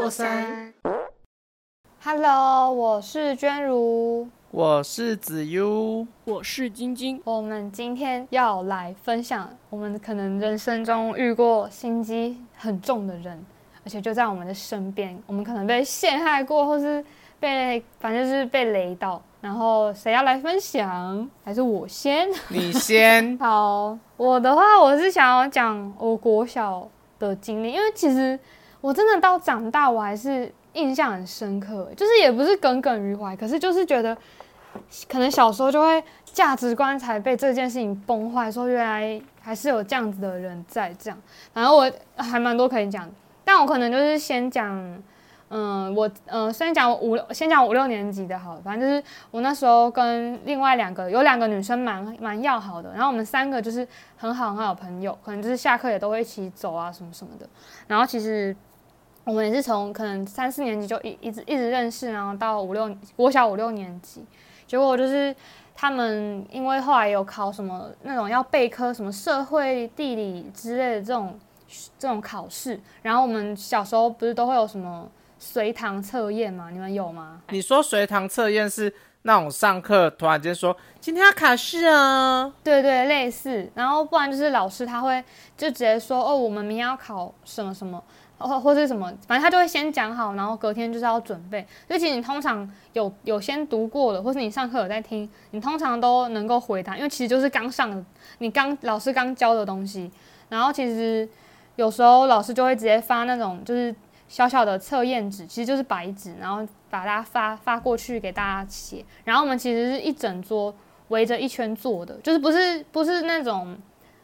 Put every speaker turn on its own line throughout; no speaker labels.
过山。
Hello，我是娟如。
我是子悠，
我是晶晶。
我们今天要来分享我们可能人生中遇过心机很重的人，而且就在我们的身边，我们可能被陷害过，或是被反正就是被雷到。然后谁要来分享？还是我先？
你先。
好，我的话我是想要讲我国小的经历，因为其实我真的到长大我还是印象很深刻，就是也不是耿耿于怀，可是就是觉得可能小时候就会价值观才被这件事情崩坏，说原来还是有这样子的人在这样，然后我还蛮多可以讲，但我可能就是先讲。嗯，我嗯先讲五先讲五六年级的好，反正就是我那时候跟另外两个有两个女生蛮蛮要好的，然后我们三个就是很好很好的朋友，可能就是下课也都会一起走啊什么什么的。然后其实我们也是从可能三四年级就一一直一直认识，然后到五六国小五六年级，结果就是他们因为后来有考什么那种要备科什么社会地理之类的这种这种考试，然后我们小时候不是都会有什么。随堂测验吗？你们有吗？
你说随堂测验是那种上课突然间说今天要考试啊？
对对，类似。然后不然就是老师他会就直接说哦，我们明天要考什么什么，或或是什么，反正他就会先讲好，然后隔天就是要准备。所以其实你通常有有先读过的，或是你上课有在听，你通常都能够回答，因为其实就是刚上，你刚老师刚教的东西。然后其实有时候老师就会直接发那种就是。小小的测验纸其实就是白纸，然后把它发发过去给大家写。然后我们其实是一整桌围着一圈坐的，就是不是不是那种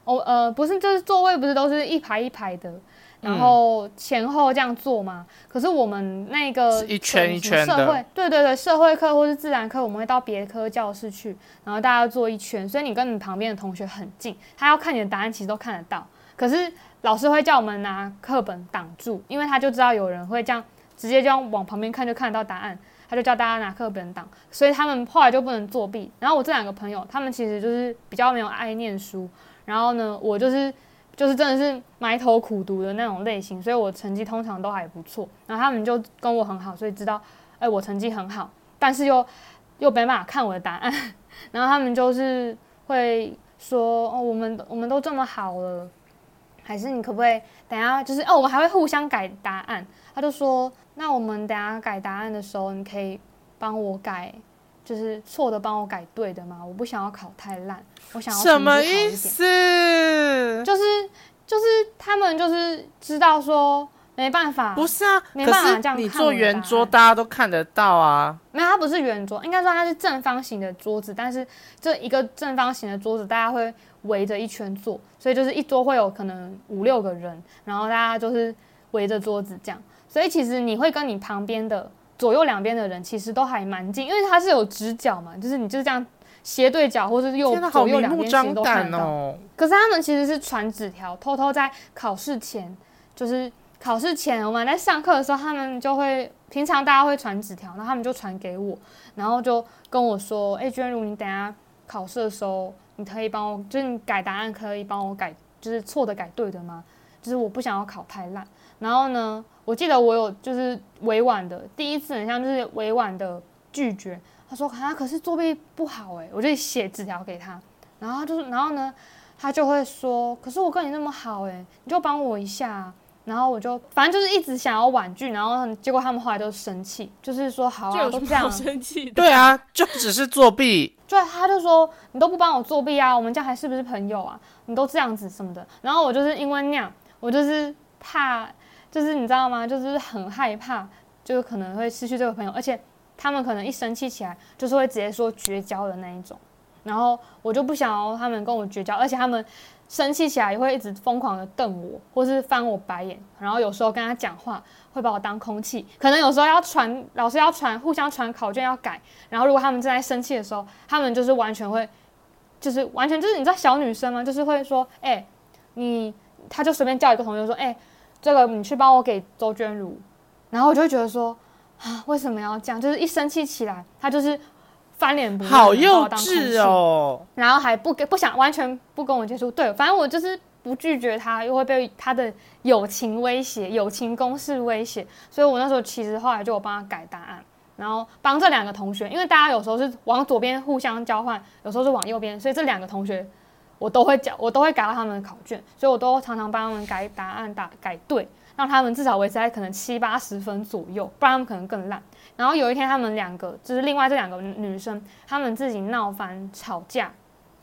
哦呃不是就是座位不是都是一排一排的，然后前后这样坐嘛？可是我们那个
一圈一圈
社会对对对社会课或是自然课，我们会到别科教室去，然后大家坐一圈，所以你跟你旁边的同学很近，他要看你的答案其实都看得到。可是老师会叫我们拿课本挡住，因为他就知道有人会这样直接这样往旁边看就看得到答案，他就叫大家拿课本挡，所以他们后来就不能作弊。然后我这两个朋友，他们其实就是比较没有爱念书，然后呢，我就是就是真的是埋头苦读的那种类型，所以我成绩通常都还不错。然后他们就跟我很好，所以知道哎我成绩很好，但是又又没办法看我的答案，然后他们就是会说哦我们我们都这么好了。还是你可不可以等下就是哦，我们还会互相改答案。他就说，那我们等下改答案的时候，你可以帮我改，就是错的帮我改对的嘛？我不想要考太烂，我想要
什么意思？
就是就是他们就是知道说没办法，
不是啊，
没办法这样。
你做圆桌，大家都看得到啊。
没有，它不是圆桌，应该说它是正方形的桌子，但是这一个正方形的桌子，大家会。围着一圈坐，所以就是一桌会有可能五六个人，然后大家就是围着桌子这样，所以其实你会跟你旁边的左右两边的人其实都还蛮近，因为它是有直角嘛，就是你就是这样斜对角或是右左右两边其实都看得到。可是他们其实是传纸条，偷偷在考试前，就是考试前我们在上课的时候，他们就会平常大家会传纸条，然后他们就传给我，然后就跟我说：“哎，娟如，你等下考试的时候。”你可以帮我，就是你改答案可以帮我改，就是错的改对的吗？就是我不想要考太烂。然后呢，我记得我有就是委婉的，第一次很像就是委婉的拒绝。他说啊，可是作弊不好诶，我就写纸条给他。然后就是，然后呢，他就会说，可是我跟你那么好诶，你就帮我一下。然后我就反正就是一直想要婉拒，然后结果他们后来都生气，就是说好啊，都这样
生气。
对啊，就只是作弊。
对，他就说你都不帮我作弊啊，我们这样还是不是朋友啊？你都这样子什么的。然后我就是因为那样，我就是怕，就是你知道吗？就是很害怕，就是可能会失去这个朋友，而且他们可能一生气起来，就是会直接说绝交的那一种。然后我就不想要他们跟我绝交，而且他们。生气起来也会一直疯狂的瞪我，或是翻我白眼，然后有时候跟他讲话会把我当空气。可能有时候要传老师要传互相传考卷要改，然后如果他们正在生气的时候，他们就是完全会，就是完全就是你知道小女生吗？就是会说，哎，你他就随便叫一个同学说，哎，这个你去帮我给周娟如，然后我就会觉得说，啊，为什么要这样？就是一生气起来，他就是。翻脸不认，
好幼稚哦！
然后还不给不想完全不跟我接触，对，反正我就是不拒绝他，又会被他的友情威胁、友情攻势威胁，所以我那时候其实后来就有帮他改答案，然后帮这两个同学，因为大家有时候是往左边互相交换，有时候是往右边，所以这两个同学我都会讲，我都会改到他们的考卷，所以我都常常帮他们改答案，打改对，让他们至少维持在可能七八十分左右，不然他们可能更烂。然后有一天，他们两个就是另外这两个女生，她们自己闹翻吵架，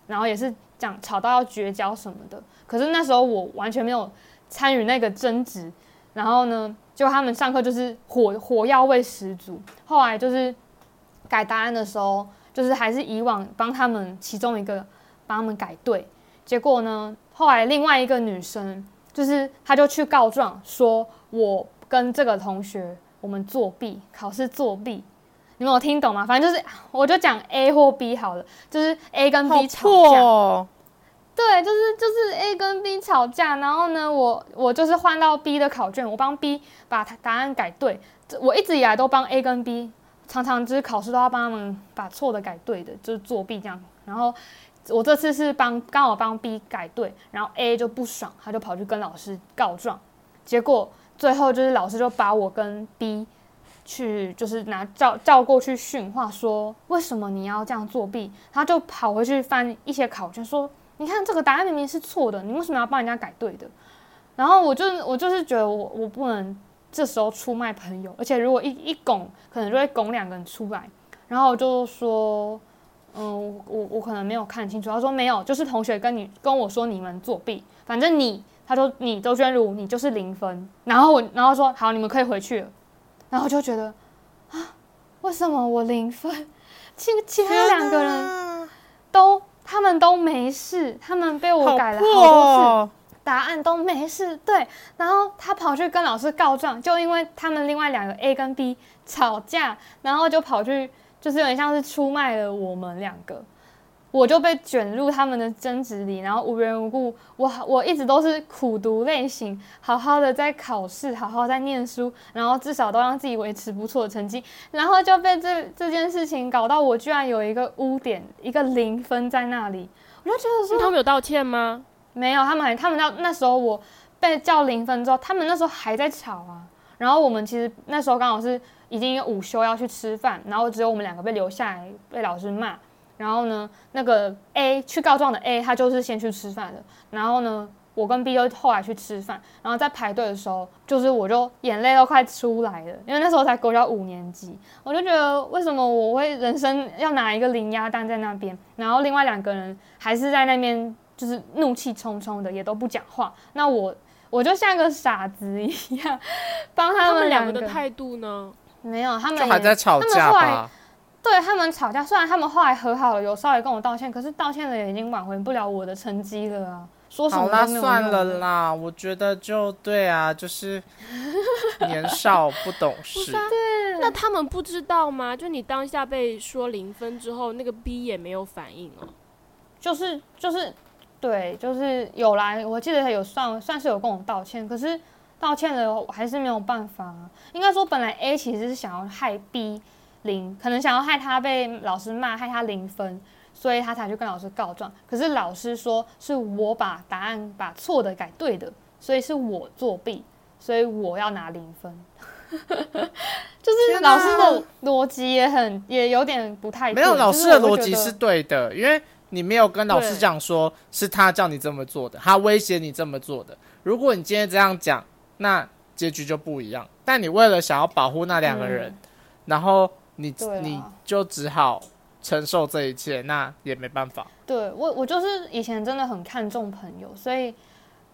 然后也是讲吵到要绝交什么的。可是那时候我完全没有参与那个争执，然后呢，就他们上课就是火火药味十足。后来就是改答案的时候，就是还是以往帮他们其中一个帮他们改对。结果呢，后来另外一个女生就是她就去告状，说我跟这个同学。我们作弊，考试作弊，你们有听懂吗？反正就是，我就讲 A 或 B 好了，就是 A 跟 B 吵架，对，就是就是 A 跟 B 吵架，然后呢，我我就是换到 B 的考卷，我帮 B 把答案改对，我一直以来都帮 A 跟 B，常常就是考试都要帮他们把错的改对的，就是作弊这样。然后我这次是帮刚好帮 B 改对，然后 A 就不爽，他就跑去跟老师告状，结果。最后就是老师就把我跟 B 去，就是拿叫叫过去训话，说为什么你要这样作弊？他就跑回去翻一些考卷，说你看这个答案明明是错的，你为什么要帮人家改对的？然后我就我就是觉得我我不能这时候出卖朋友，而且如果一一拱，可能就会拱两个人出来。然后我就说，嗯，我我可能没有看清楚。他说没有，就是同学跟你跟我说你们作弊，反正你。他说：“你周娟如，你就是零分。”然后我，然后说：“好，你们可以回去了。”然后就觉得啊，为什么我零分？其其他两个人都，他们都没事，他们被我改了好多次，答案都没事。对，然后他跑去跟老师告状，就因为他们另外两个 A 跟 B 吵架，然后就跑去，就是有点像是出卖了我们两个。我就被卷入他们的争执里，然后无缘无故，我我一直都是苦读类型，好好的在考试，好好在念书，然后至少都让自己维持不错的成绩，然后就被这这件事情搞到我居然有一个污点，一个零分在那里，我就觉得说
他们有道歉吗？
没有，他们还他们到那时候我被叫零分之后，他们那时候还在吵啊，然后我们其实那时候刚好是已经午休要去吃饭，然后只有我们两个被留下来被老师骂。然后呢，那个 A 去告状的 A，他就是先去吃饭的。然后呢，我跟 B 又后来去吃饭。然后在排队的时候，就是我就眼泪都快出来了，因为那时候才国小五年级，我就觉得为什么我会人生要拿一个零鸭蛋在那边，然后另外两个人还是在那边就是怒气冲冲的，也都不讲话。那我我就像个傻子一样，帮他们两
个的态度呢？
没有，他们
就还在吵架吧。
对他们吵架，虽然他们后来和好了，有稍微跟我道歉，可是道歉了也已经挽回不了我的成绩了啊！说什么都没有
算了啦，我觉得就对啊，就是年少不懂事。
对，那他们不知道吗？就你当下被说零分之后，那个 B 也没有反应哦。
就是就是，对，就是有来，我记得他有算算是有跟我道歉，可是道歉了我还是没有办法。应该说，本来 A 其实是想要害 B。零可能想要害他被老师骂，害他零分，所以他才去跟老师告状。可是老师说是我把答案把错的改对的，所以是我作弊，所以我要拿零分。就是老师的逻辑也很也有点不太
没有老师的逻辑是对的，因为你没有跟老师讲说是他叫你这么做的，他威胁你这么做的。如果你今天这样讲，那结局就不一样。但你为了想要保护那两个人，然后。你你就只好承受这一切，那也没办法。
对我，我就是以前真的很看重朋友，所以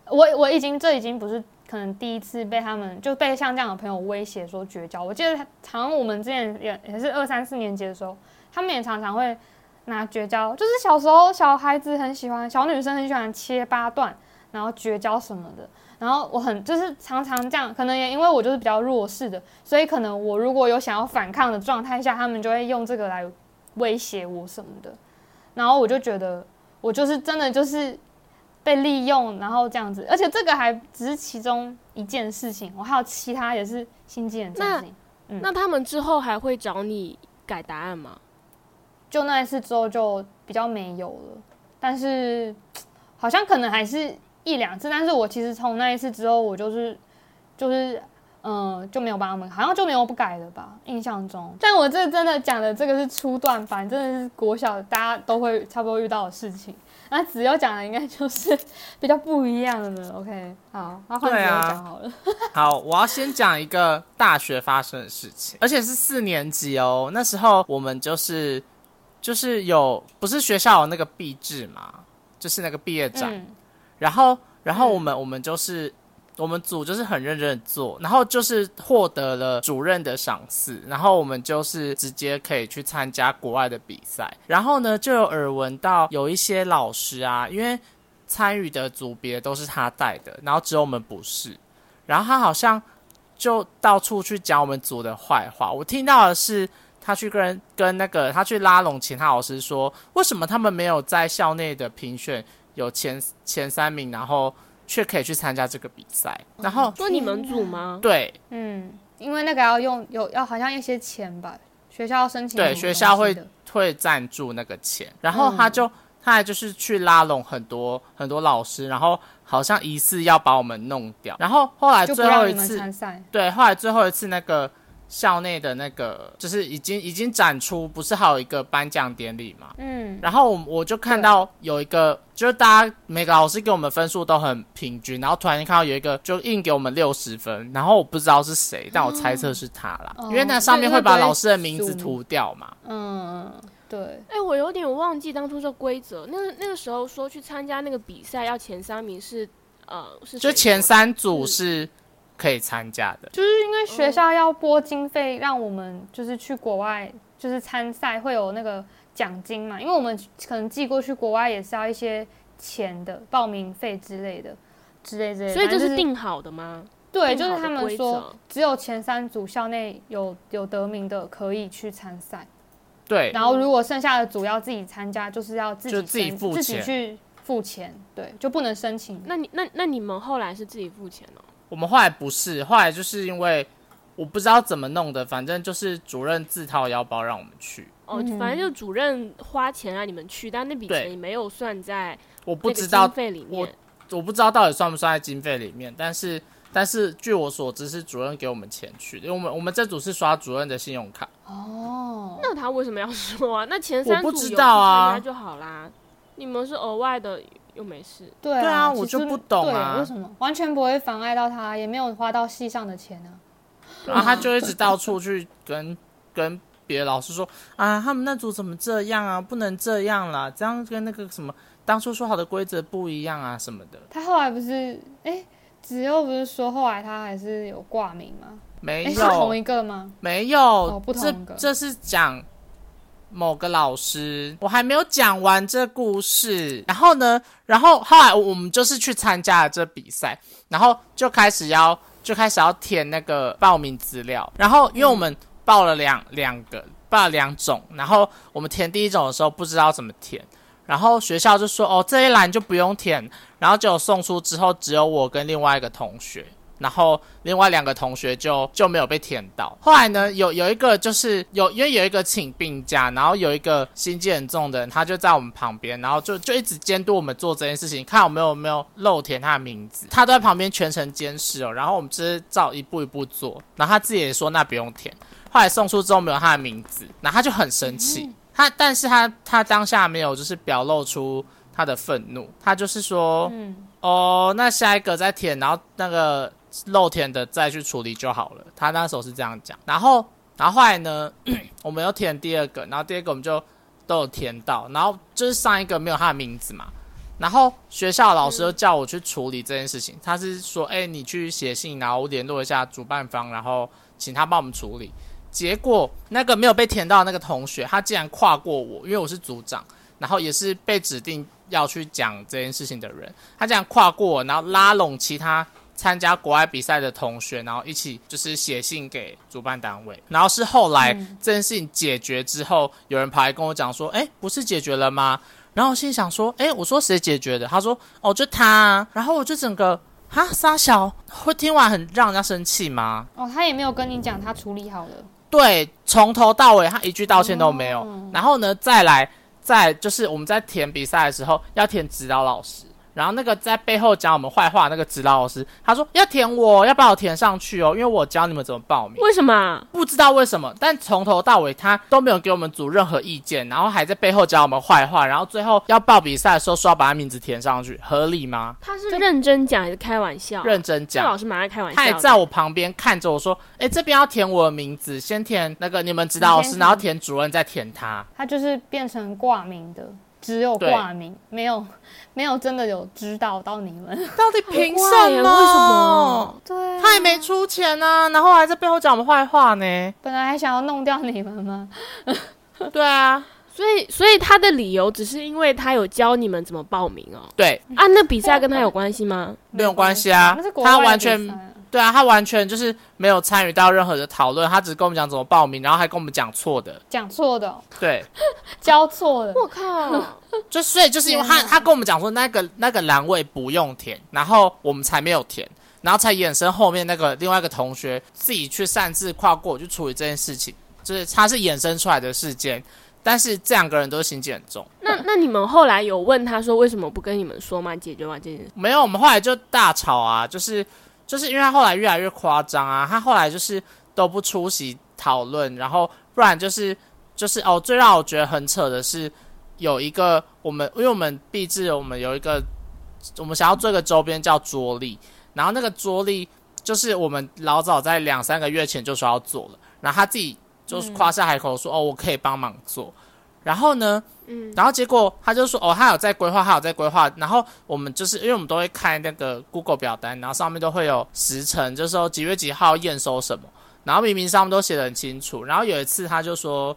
我我已经这已经不是可能第一次被他们就被像这样的朋友威胁说绝交。我记得常我们之前也也是二三四年级的时候，他们也常常会拿绝交，就是小时候小孩子很喜欢，小女生很喜欢切八段，然后绝交什么的。然后我很就是常常这样，可能也因为我就是比较弱势的，所以可能我如果有想要反抗的状态下，他们就会用这个来威胁我什么的。然后我就觉得我就是真的就是被利用，然后这样子，而且这个还只是其中一件事情，我还有其他也是心机很重的嗯。
那他们之后还会找你改答案吗？
就那一次之后就比较没有了，但是好像可能还是。一两次，但是我其实从那一次之后，我就是就是嗯、就没有帮他们，好像就没有不改了吧，印象中。但我这真的讲的这个是初段班，真的是国小大家都会差不多遇到的事情。那子悠讲的应该就是 比较不一样的了。OK，好，那换子悠
对啊
讲好了。
好，我要先讲一个大学发生的事情，而且是四年级哦。那时候我们就是就是有不是学校有那个毕制嘛，就是那个毕业展，
嗯
然后然后我们、我们就是我们组就是很认真的做，然后就是获得了主任的赏赐，然后我们就是直接可以去参加国外的比赛，然后呢就有耳闻到有一些老师啊，因为参与的组别都是他带的，然后只有我们不是，然后他好像就到处去讲我们组的坏话，我听到的是。他去跟跟那个他去拉拢其他老师说，为什么他们没有在校内的评选有前前三名，然后却可以去参加这个比赛。然后
说你们组吗？
对
嗯，因为那个要用有要好像一些钱吧，学校要申请
对学校会会赞助那个钱，然后他就、他还就是去拉拢很多很多老师，然后好像疑似要把我们弄掉。然后后来
就
最后一次，
参赛。
对，后来最后一次那个校内的那个就是已经已经展出，不是还有一个颁奖典礼嘛？
嗯，
然后我我就看到有一个，就是大家每个老师给我们分数都很平均，然后突然间看到有一个就硬给我们六十分，然后我不知道是谁，但我猜测是他啦，
哦
因为那上面会把老师的名字涂掉嘛。
嗯，对，
哎、我有点忘记当初这规则。那个那个时候说去参加那个比赛要前三名是呃是
就前三组
是
是可以参加的，
就是因为学校要拨经费，让我们就是去国外就是参赛会有那个奖金嘛，因为我们可能寄过去国外也是要一些钱的，报名费之类的，之类之类的。
所以
就是
定好的吗？
对，就是他们说只有前三组校内有有得名的可以去参赛，
对
然后如果剩下的组要自己参加，就是要自己
就自己付钱
自己去付钱，对，就不能申请。
那你那那你们后来是自己付钱哦？
我们后来不是，后来就是因为我不知道怎么弄的，反正就是主任自掏腰包让我们去，
哦，
嗯
反正就主任花钱让你们去，但那笔钱也没有算在
我不知道
经费里面。
我不知道到底算不算在经费里面，但是但是据我所知是主任给我们钱去的，因为我们我们这组是刷主任的信用卡，
哦，
那他为什么要说啊？那前三组
知道啊
参加就好啦。你们是额外的，又没事。
对
对啊
啊，
我就不懂啊
为什么完全不会妨碍到他，也没有花到戏上的钱啊？
然后他就一直到处去跟跟别的老师说啊，他们那组怎么这样啊，不能这样啦，这样跟那个什么当初说好的规则不一样啊什么的，
他后来不是哎，子悠不是说后来他还是有挂名吗？哎，
没有
是同一个吗？
没有，
不同
这
个
这是讲某个老师，我还没有讲完这故事。然后呢，然后后来我们就是去参加了这比赛，然后就开始要就开始要填那个报名资料。然后因为我们报了两两个，报了两种，然后我们填第一种的时候不知道怎么填。然后学校就说：“哦，这一栏就不用填。”然后结果送出之后，只有我跟另外一个同学，然后另外两个同学就就没有被填到。后来呢，有有一个就是有因为有一个请病假，然后有一个心机很重的人，他就在我们旁边，然后就就一直监督我们做这件事情，看有没有没有漏填他的名字。他都在旁边全程监视哦，然后我们只是照一步一步做，然后他自己也说那不用填。后来送出之后没有他的名字，然后他就很生气。他但是他他当下没有就是表露出他的愤怒，他就是说，
嗯，
哦，那下一个再填，然后那个漏填的再去处理就好了。他那时候是这样讲，然后然后后来呢，我们又填第二个，然后第二个我们就都有填到，然后就是上一个没有他的名字嘛。然后学校老师又叫我去处理这件事情，他是说，哎、你去写信，然后联络一下主办方，然后请他帮我们处理。结果那个没有被填到的那个同学，他竟然跨过我，因为我是组长，然后也是被指定要去讲这件事情的人，他竟然跨过我，然后拉拢其他参加国外比赛的同学，然后一起就是写信给主办单位。然后是后来、这件事情解决之后，有人跑来跟我讲说：“哎，不是解决了吗？”然后我心想说：“哎，我说谁解决的？”他说：“哦，就他、啊。”然后我就整个哈沙小，会听完很让人家生气吗？
哦，他也没有跟你讲他处理好了。
对，从头到尾他一句道歉都没有。
哦
然后呢，再来，再就是我们在填比赛的时候要填指导老师，然后那个在背后讲我们坏话那个指导老师，他说要填我，要把我填上去哦，因为我教你们怎么报名。
为什么？
不知道为什么，但从头到尾他都没有给我们组任何意见，然后还在背后讲我们坏话，然后最后要报比赛的时候说要把他名字填上去，合理吗？
他是认真讲还是开玩笑？
认真讲，
老师蛮爱开玩笑。
他也在我旁边看着我说：“哎，这边要填我的名字，先填那个你们指导老师，然后填主任，再填他。”
他就是变成挂名的。只有挂名，没有 没有真的有知道到你们
到底凭什么？为什
么？对，
他也没出钱呢，然后还在背后讲我们坏话呢。
本来还想要弄掉你们吗？
对啊，
所以所以他的理由只是因为他有教你们怎么报名哦。
对
啊，那比赛跟他有关系吗？
没有关系啊，他完全。对啊，他完全就是没有参与到任何的讨论，他只跟我们讲怎么报名，然后还跟我们讲错的，
讲错的，
对，
教错了。
我靠！
就所以就是因为他他跟我们讲说那个那个栏位不用填，然后我们才没有填，然后才衍生后面那个另外一个同学自己去擅自跨过去处理这件事情，就是他是衍生出来的事件，但是这两个人都心机很重。
那那你们后来有问他说为什么不跟你们说吗？解决完这件事？
没有，我们后来就大吵啊，就是。就是因为他后来越来越夸张啊，他后来就是都不出席讨论，然后不然就是就是哦，最让我觉得很扯的是有一个我们，因为我们毕制，我们有一个我们想要做一个周边叫桌历，然后那个桌历就是我们老早在两三个月前就说要做了，然后他自己就是夸下海口说哦，我可以帮忙做。然后呢，嗯，然后结果他就说，哦，他有在规划，他有在规划。然后我们就是因为我们都会看那个 Google 表单，然后上面都会有时辰，就是说几月几号验收什么。然后明明上面都写的很清楚。然后有一次他就说，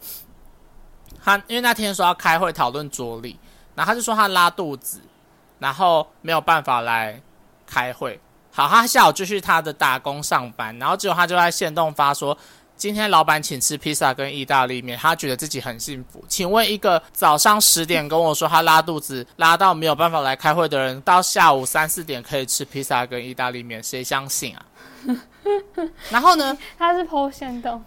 他因为那天说要开会讨论桌历，然后他就说他拉肚子，然后没有办法来开会。好，他下午就去他的打工上班，然后结果他就在线动发说。今天老板请吃披萨跟意大利面，他觉得自己很幸福。请问一个早上十点跟我说他拉肚子拉到没有办法来开会的人，到下午三四点可以吃披萨跟意大利面，谁相信啊？然后呢？
他是剖线洞。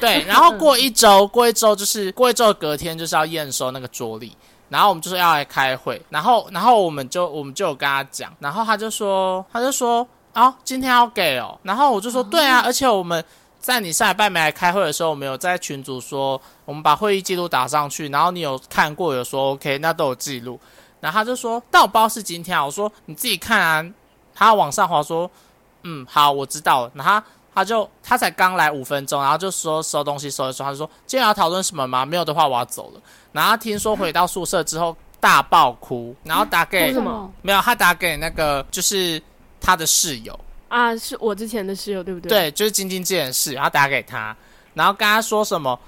对，然后过一周，过一周就是过一周隔天就是要验收那个桌历，然后我们就是要来开会，然后然后我们就我们就有跟他讲，然后他就说他就说啊，今天要给哦，然后我就说对啊，而且我们。在你上礼拜没来开会的时候，我们有在群组说，我们把会议记录打上去，然后你有看过，有说 OK，那都有记录。然后他就说，但我不知道是今天啊。我说你自己看啊。他往上滑说，嗯，好，我知道了。然后他就他才刚来五分钟，然后就说收东西收一收，他就说今天要讨论什么吗？没有的话我要走了。然后听说回到宿舍之后大爆哭，然后打给
什么？
没有，他打给那个就是他的室友。
啊，是我之前的室友，对不对？
对，就是晶晶这件事，然后打给他，然后跟他说什么，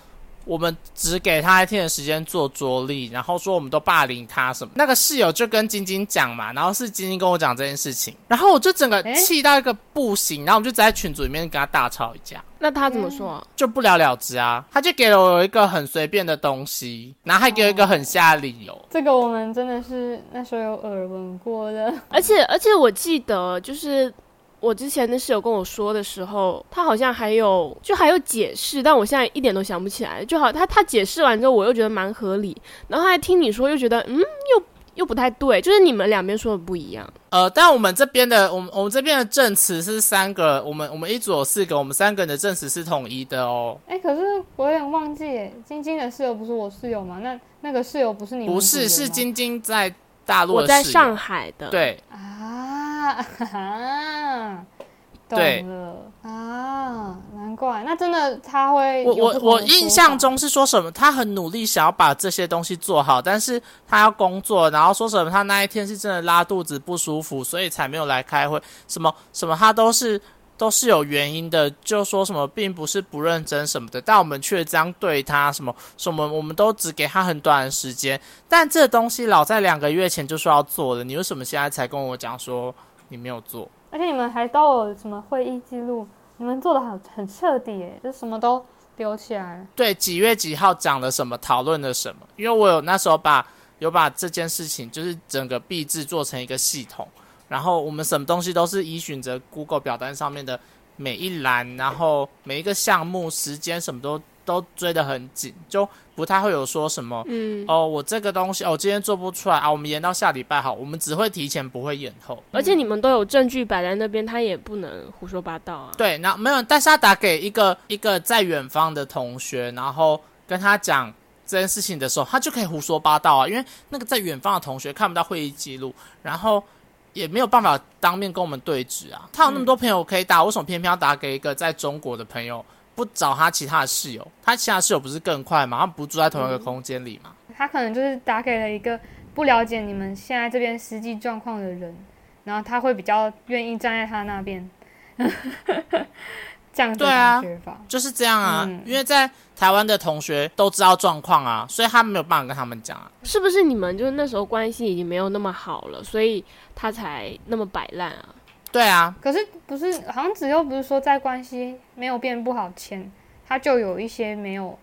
我们只给他一天的时间做桌历，然后说我们都霸凌他什么。那个室友就跟晶晶讲嘛，然后是晶晶跟我讲这件事情，然后我就整个气到一个不行，然后我们就在群组里面跟他大吵一架。
那他怎么说？
就不了了之啊，他就给了我一个很随便的东西，然后还给我一个很瞎的理由。
这个我们真的是那时候有耳闻过的，
而且而且我记得就是。我之前的室友跟我说的时候，他好像还有就还有解释，但我现在一点都想不起来。就好他他解释完之后，我又觉得蛮合理，然后还听你说又觉得嗯又又不太对，就是你们两边说的不一样。
呃，但我们这边的我们我们这边的证词是三个，我们我们一组有四个，我们三个人的证词是统一的哦。
哎，可是我有点忘记，晶晶的室友不是我室友吗？那那个室友不是你？
不是，是晶晶在大陆，
我在上海的。
对
啊。对了啊，难怪，那真的他会。
我我我印象中是说什么，他很努力想要把这些东西做好，但是他要工作，然后说什么他那一天是真的拉肚子不舒服，所以才没有来开会。什么什么他都是都是有原因的，就说什么并不是不认真什么的，但我们却这样对他，什么什么我们都只给他很短的时间，但这东西老在两个月前就说要做的，你为什么现在才跟我讲说你没有做？
而且你们还都有什么会议记录？你们做的很很彻底诶，就什么都留起来。
对，几月几号讲了什么，讨论了什么？因为我有那时候把有把这件事情，就是整个币制做成一个系统，然后我们什么东西都是依循着 Google 表单上面的每一栏，然后每一个项目时间什么都。都追得很紧，就不太会有说什么，嗯，哦，我这个东西哦，今天做不出来啊，我们延到下礼拜好，我们只会提前不会延后，
而且你们都有证据摆在那边，他也不能胡说八道啊。
对，那没有，但是他打给一个一个在远方的同学，然后跟他讲这件事情的时候，他就可以胡说八道啊，因为那个在远方的同学看不到会议记录，然后。也没有办法当面跟我们对质啊！他有那么多朋友可以打，为什么偏偏要打给一个在中国的朋友？不找他其他的室友？他其他室友不是更快吗？他不住在同一个空间里吗？
他可能就是打给了一个不了解你们现在这边实际状况的人，然后他会比较愿意站在他那边。这样
对啊，就是这样啊，因为在台湾的同学都知道状况啊，所以他没有办法跟他们讲啊。
是不是你们就是那时候关系已经没有那么好了，所以他才那么摆烂啊？
对啊，
可是不是，好像子又不是说在关系没有变不好前，他就有一些没有，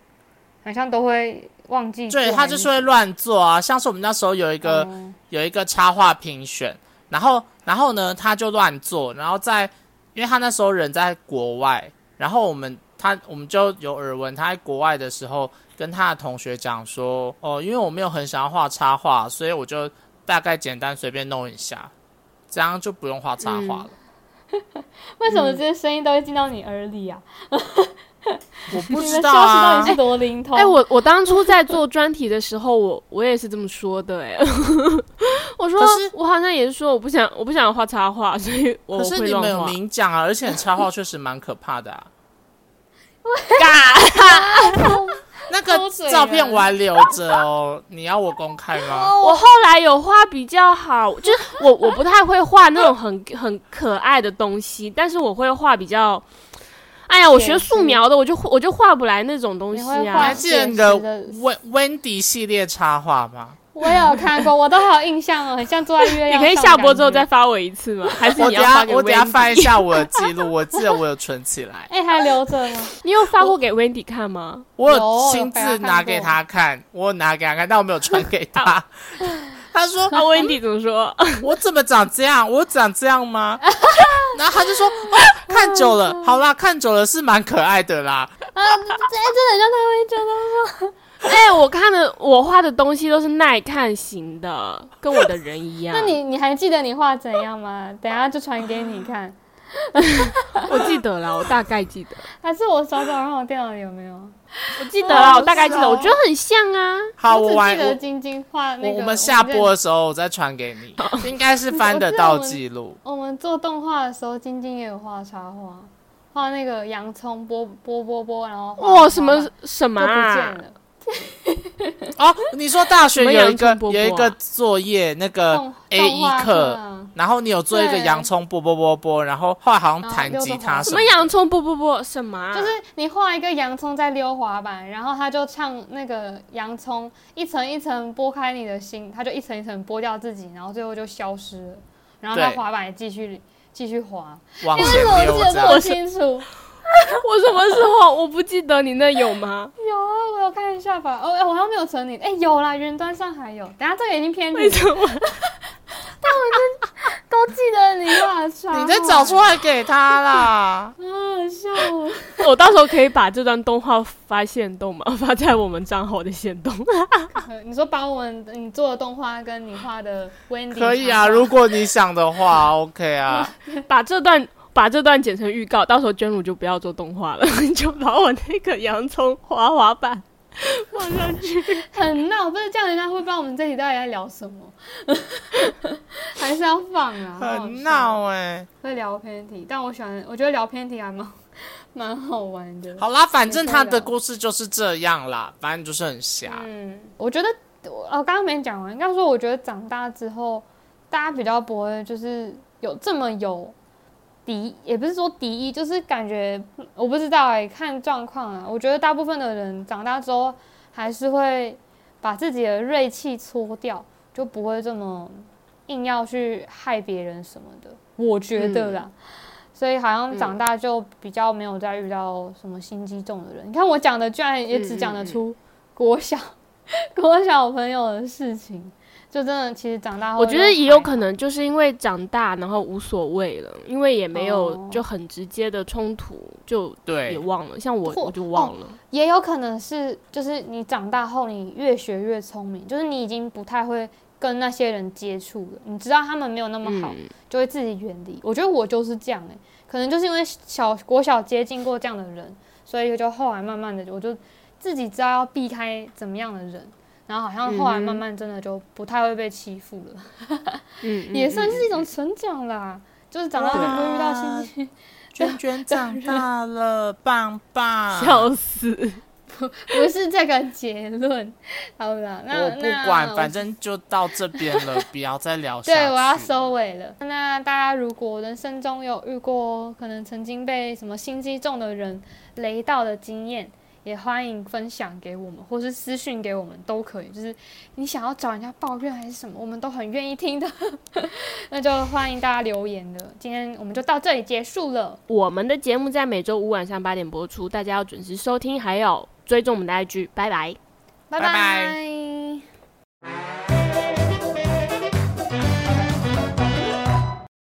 好像都会忘记。
对他就是会乱做啊，像是我们那时候有一个有一个插画评选，然后然后呢他就乱做，然后在。因为他那时候人在国外，然后我们他我们就有耳闻，他在国外的时候跟他的同学讲说，哦，因为我没有很想要画插画，所以我就大概简单随便弄一下，这样就不用画插画了。
为什么这些声音都会进到你耳里啊？
我不知道啊。
到底是多灵通？
哎，我我当初在做专题的时候，我我也是这么说的，哎。我说，我好像也是说，我不想，我不想画插画，所以我
可是你们有明讲啊，而且插画确实蛮可怕的啊。那个照片我还留着哦，你要我公开吗？
我后来有画比较好，就是我我不太会画那种很很可爱的东西，但是我会画比较，哎呀，我学素描的，我就我就画不来那种东西啊。
还记得你的温温迪系列插画吗？
我有看过，我都好印象哦，很像坐在月
亮。你可以下播之后再发我一次吗？还是你要发给
我？等下翻一下我的记录，我记得我有存起来。
哎，还留着呢。
你有发过给 Wendy 看吗？
我有亲自拿给他看，我拿给他看，但我没有传给他。他说：“
那，Wendy 怎么说？
我怎么长这样？我长这样吗？”然后他就说：“看久了，好啦，看久了是蛮可爱的啦。”啊，这
真的就他会觉得说。
哎，我看的我画的东西都是耐看型的，跟我的人一样。
那你你还记得你画怎样吗？等下就传给你看。
我记得了，我大概记得。
还是我找找，让我电脑有没有？
我记得了，我大概记得，我觉得很像啊。
好，我
记得晶晶画那个。
我们下播的时候我再传给你，应该是翻得到记录。
我们做动画的时候，晶晶也有画插画，画那个洋葱剥剥剥剥，然后
哇，什么什么啊？
哦，你说大学有一个有一个作业，那个 A 一课，然后你有做一个洋葱啵啵啵啵，然后后来好像弹吉他
什么。洋葱啵啵啵什么？
就是你画一个洋葱在溜滑板，然后他就唱那个洋葱一层一层剥开你的心，他就一层一层剥掉自己，然后最后就消失了，然后他滑板也继续继续滑，
因为我记得
这么清楚。
我什么时候我不记得你那有吗？
有啊，我有看一下吧。哦，我好像没有存你。哎，有啦，云端上还有。等下这个已经偏
离了。
但我真都记得你画上。
你再找出来给他啦。
好，笑哦！
我到时候可以把这段动画发现动吗？发在我们账号的线动。
你说把我们你做的动画跟你画的 Wendy
可以啊，如果你想的话，OK 啊，
把这段。把这段剪成预告，到时候娟如就不要做动画了，你 就把我那个洋葱滑滑板 放上去。
很闹，不是这样，人家会不知道我们这里到底在聊什么，还是要放啊？
很闹哎，
会聊偏题，但我喜欢，我觉得聊偏题还蛮蛮好玩的。
好啦，反正他的故事就是这样啦，反正就是很瞎。
嗯，我觉得我刚刚没讲完，应该说我觉得长大之后，大家比较不会就是有这么有。敌也不是说敌意，就是感觉我不知道哎，看状况啊。我觉得大部分的人长大之后还是会把自己的锐气搓掉，就不会这么硬要去害别人什么的。我觉得啦，所以好像长大就比较没有再遇到什么心机重的人。你看我讲的，居然也只讲得出国小 国小朋友的事情。就真的其实长大后，
我觉得也有可能就是因为长大，然后无所谓了，因为也没有
哦
就很直接的冲突，就也，忘了。像我我就忘了。
也有可能是，就是你长大后，你越学越聪明，就是你已经不太会跟那些人接触了，你知道他们没有那么好，
嗯
就会自己远离。我觉得我就是这样哎、可能就是因为小国小接近过这样的人，所以就后来慢慢的我就自己知道要避开怎么样的人，然后好像后来慢慢真的就不太会被欺负了，
嗯，
也算是一
嗯
种成长啦。就是长大就不会遇到心情，
娟娟长大了，棒棒。
笑死。
不不是这个结论。好了，那
我不管，反正就到这边了，不要再聊下去。
对，我要收尾了。那大家如果人生中有遇过可能曾经被什么心机重的人雷到的经验，也欢迎分享给我们，或是私讯给我们都可以。就是你想要找人家抱怨还是什么，我们都很愿意听的。那就欢迎大家留言了。今天我们就到这里结束了。
我们的节目在每周五晚上八点播出，大家要准时收听，还有追踪我们的 IG，拜拜。
拜
拜拜
拜